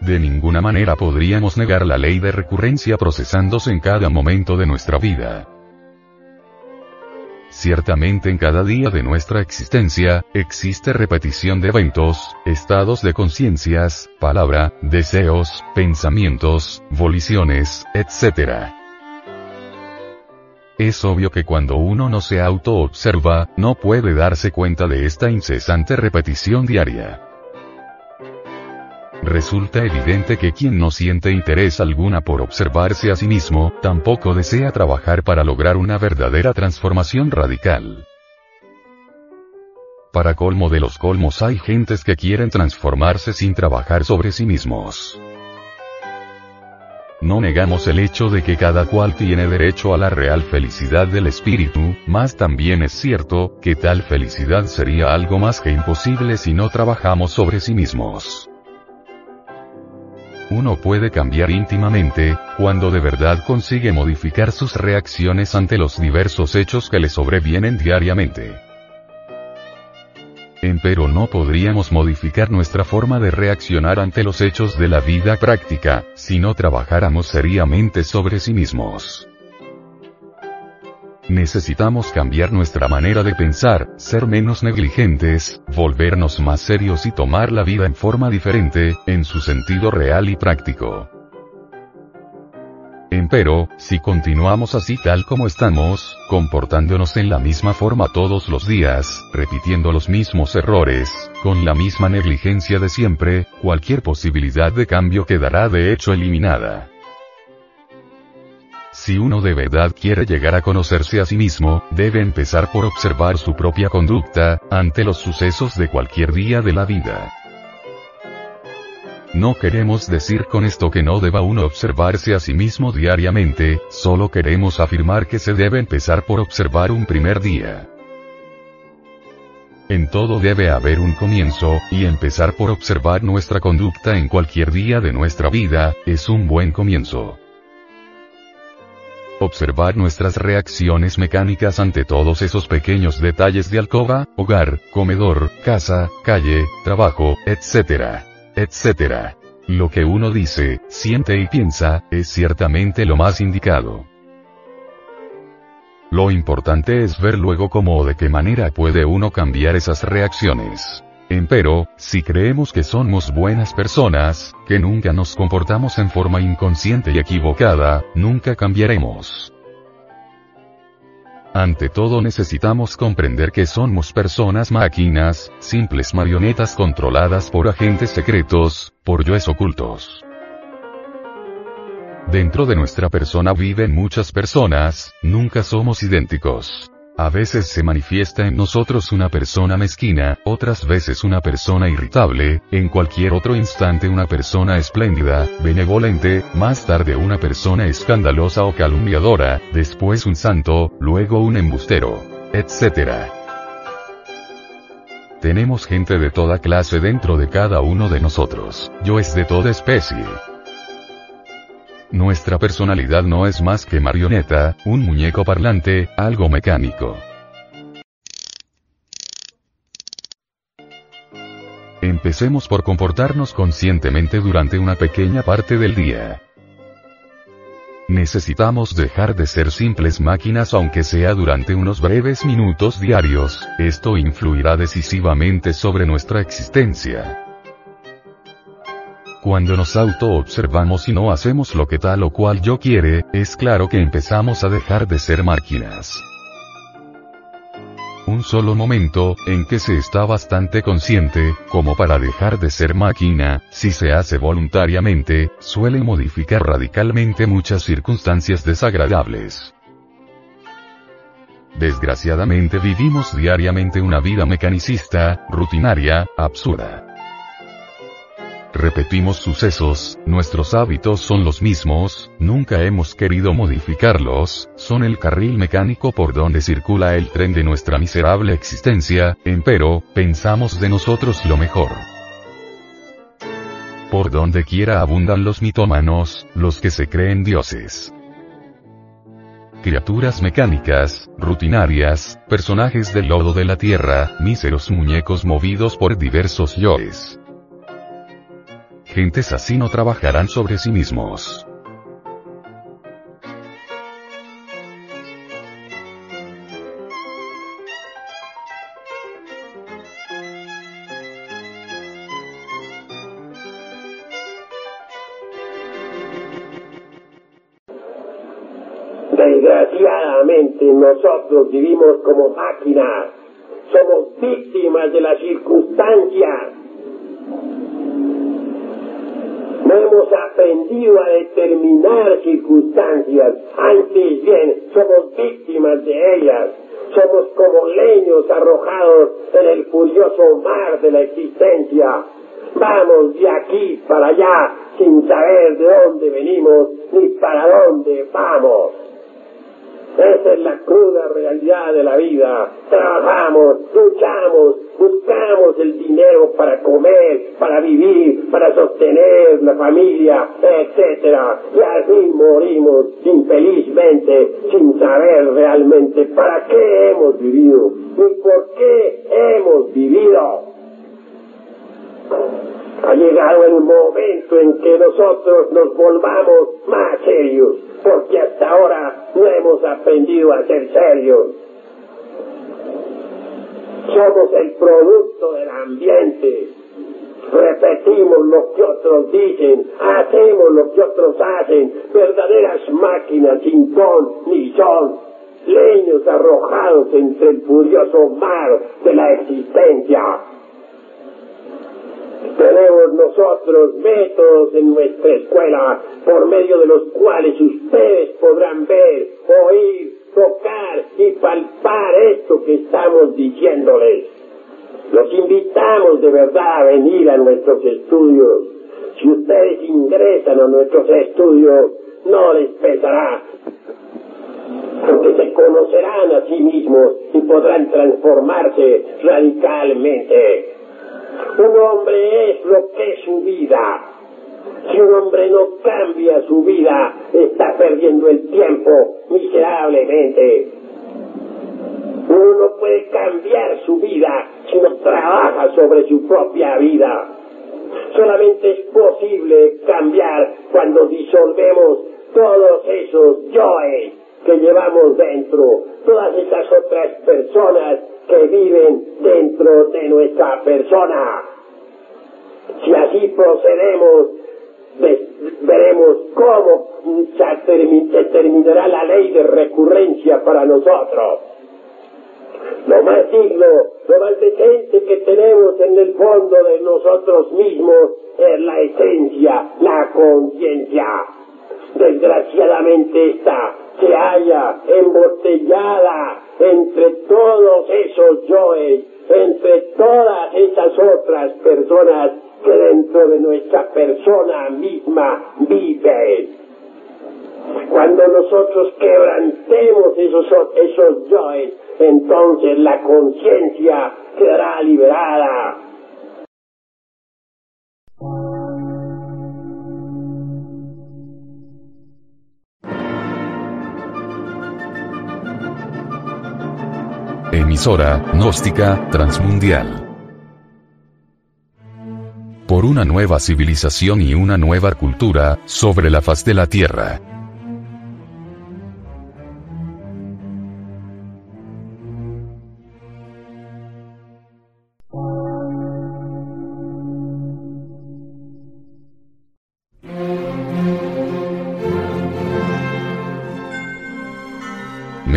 De ninguna manera podríamos negar la ley de recurrencia procesándose en cada momento de nuestra vida. Ciertamente en cada día de nuestra existencia, existe repetición de eventos, estados de conciencias, palabra, deseos, pensamientos, voliciones, etc. Es obvio que cuando uno no se auto-observa, no puede darse cuenta de esta incesante repetición diaria. Resulta evidente que quien no siente interés alguna por observarse a sí mismo, tampoco desea trabajar para lograr una verdadera transformación radical. Para colmo de los colmos hay gentes que quieren transformarse sin trabajar sobre sí mismos. No negamos el hecho de que cada cual tiene derecho a la real felicidad del espíritu, mas también es cierto, que tal felicidad sería algo más que imposible si no trabajamos sobre sí mismos uno puede cambiar íntimamente, cuando de verdad consigue modificar sus reacciones ante los diversos hechos que le sobrevienen diariamente. Empero no podríamos modificar nuestra forma de reaccionar ante los hechos de la vida práctica, si no trabajáramos seriamente sobre sí mismos. Necesitamos cambiar nuestra manera de pensar, ser menos negligentes, volvernos más serios y tomar la vida en forma diferente, en su sentido real y práctico. Empero, si continuamos así tal como estamos, comportándonos en la misma forma todos los días, repitiendo los mismos errores, con la misma negligencia de siempre, cualquier posibilidad de cambio quedará de hecho eliminada. Si uno de verdad quiere llegar a conocerse a sí mismo, debe empezar por observar su propia conducta, ante los sucesos de cualquier día de la vida. No queremos decir con esto que no deba uno observarse a sí mismo diariamente, solo queremos afirmar que se debe empezar por observar un primer día. En todo debe haber un comienzo, y empezar por observar nuestra conducta en cualquier día de nuestra vida, es un buen comienzo. Observar nuestras reacciones mecánicas ante todos esos pequeños detalles de alcoba, hogar, comedor, casa, calle, trabajo, etc. etc. Lo que uno dice, siente y piensa, es ciertamente lo más indicado. Lo importante es ver luego cómo o de qué manera puede uno cambiar esas reacciones. Empero, si creemos que somos buenas personas, que nunca nos comportamos en forma inconsciente y equivocada, nunca cambiaremos. Ante todo necesitamos comprender que somos personas máquinas, simples marionetas controladas por agentes secretos, por yoes ocultos. Dentro de nuestra persona viven muchas personas, nunca somos idénticos. A veces se manifiesta en nosotros una persona mezquina, otras veces una persona irritable, en cualquier otro instante una persona espléndida, benevolente, más tarde una persona escandalosa o calumniadora, después un santo, luego un embustero, etc. Tenemos gente de toda clase dentro de cada uno de nosotros. Yo es de toda especie. Nuestra personalidad no es más que marioneta, un muñeco parlante, algo mecánico. Empecemos por comportarnos conscientemente durante una pequeña parte del día. Necesitamos dejar de ser simples máquinas aunque sea durante unos breves minutos diarios, esto influirá decisivamente sobre nuestra existencia. Cuando nos auto-observamos y no hacemos lo que tal o cual yo quiere, es claro que empezamos a dejar de ser máquinas. Un solo momento, en que se está bastante consciente, como para dejar de ser máquina, si se hace voluntariamente, suele modificar radicalmente muchas circunstancias desagradables. Desgraciadamente vivimos diariamente una vida mecanicista, rutinaria, absurda. Repetimos sucesos, nuestros hábitos son los mismos, nunca hemos querido modificarlos, son el carril mecánico por donde circula el tren de nuestra miserable existencia, empero, pensamos de nosotros lo mejor. Por donde quiera abundan los mitómanos, los que se creen dioses. Criaturas mecánicas, rutinarias, personajes del lodo de la tierra, míseros muñecos movidos por diversos yoes. Gentes así no trabajarán sobre sí mismos. Desgraciadamente nosotros vivimos como máquinas, somos víctimas de las circunstancias. No hemos aprendido a determinar circunstancias, antes bien somos víctimas de ellas. Somos como leños arrojados en el furioso mar de la existencia. Vamos de aquí para allá sin saber de dónde venimos ni para dónde vamos. Esa es la cruda realidad de la vida. Trabajamos, luchamos, buscamos el dinero para comer, para vivir, para sostener la familia, etc. Y así morimos infelizmente sin saber realmente para qué hemos vivido ni por qué hemos vivido. Ha llegado el momento en que nosotros nos volvamos más serios, porque hasta ahora no hemos aprendido a ser serios. Somos el producto del ambiente. Repetimos lo que otros dicen, hacemos lo que otros hacen, verdaderas máquinas sin ton ni son, leños arrojados entre el furioso mar de la existencia. Tenemos nosotros métodos en nuestra escuela por medio de los cuales ustedes podrán ver, oír, tocar y palpar esto que estamos diciéndoles. Los invitamos de verdad a venir a nuestros estudios. Si ustedes ingresan a nuestros estudios, no les pesará, porque se conocerán a sí mismos y podrán transformarse radicalmente. Un hombre es lo que es su vida. Si un hombre no cambia su vida, está perdiendo el tiempo miserablemente. Uno no puede cambiar su vida si no trabaja sobre su propia vida. Solamente es posible cambiar cuando disolvemos todos esos yoes que llevamos dentro, todas esas otras personas que viven dentro de nuestra persona. Si así procedemos, veremos cómo se terminará la ley de recurrencia para nosotros. Lo más digno, lo más decente que tenemos en el fondo de nosotros mismos es la esencia, la conciencia. Desgraciadamente esta se halla embotellada entre todos esos yoes, entre todas esas otras personas que dentro de nuestra persona misma viven. Cuando nosotros quebrantemos esos, esos yoes, entonces la conciencia quedará liberada Emisora, gnóstica, transmundial. Por una nueva civilización y una nueva cultura, sobre la faz de la Tierra.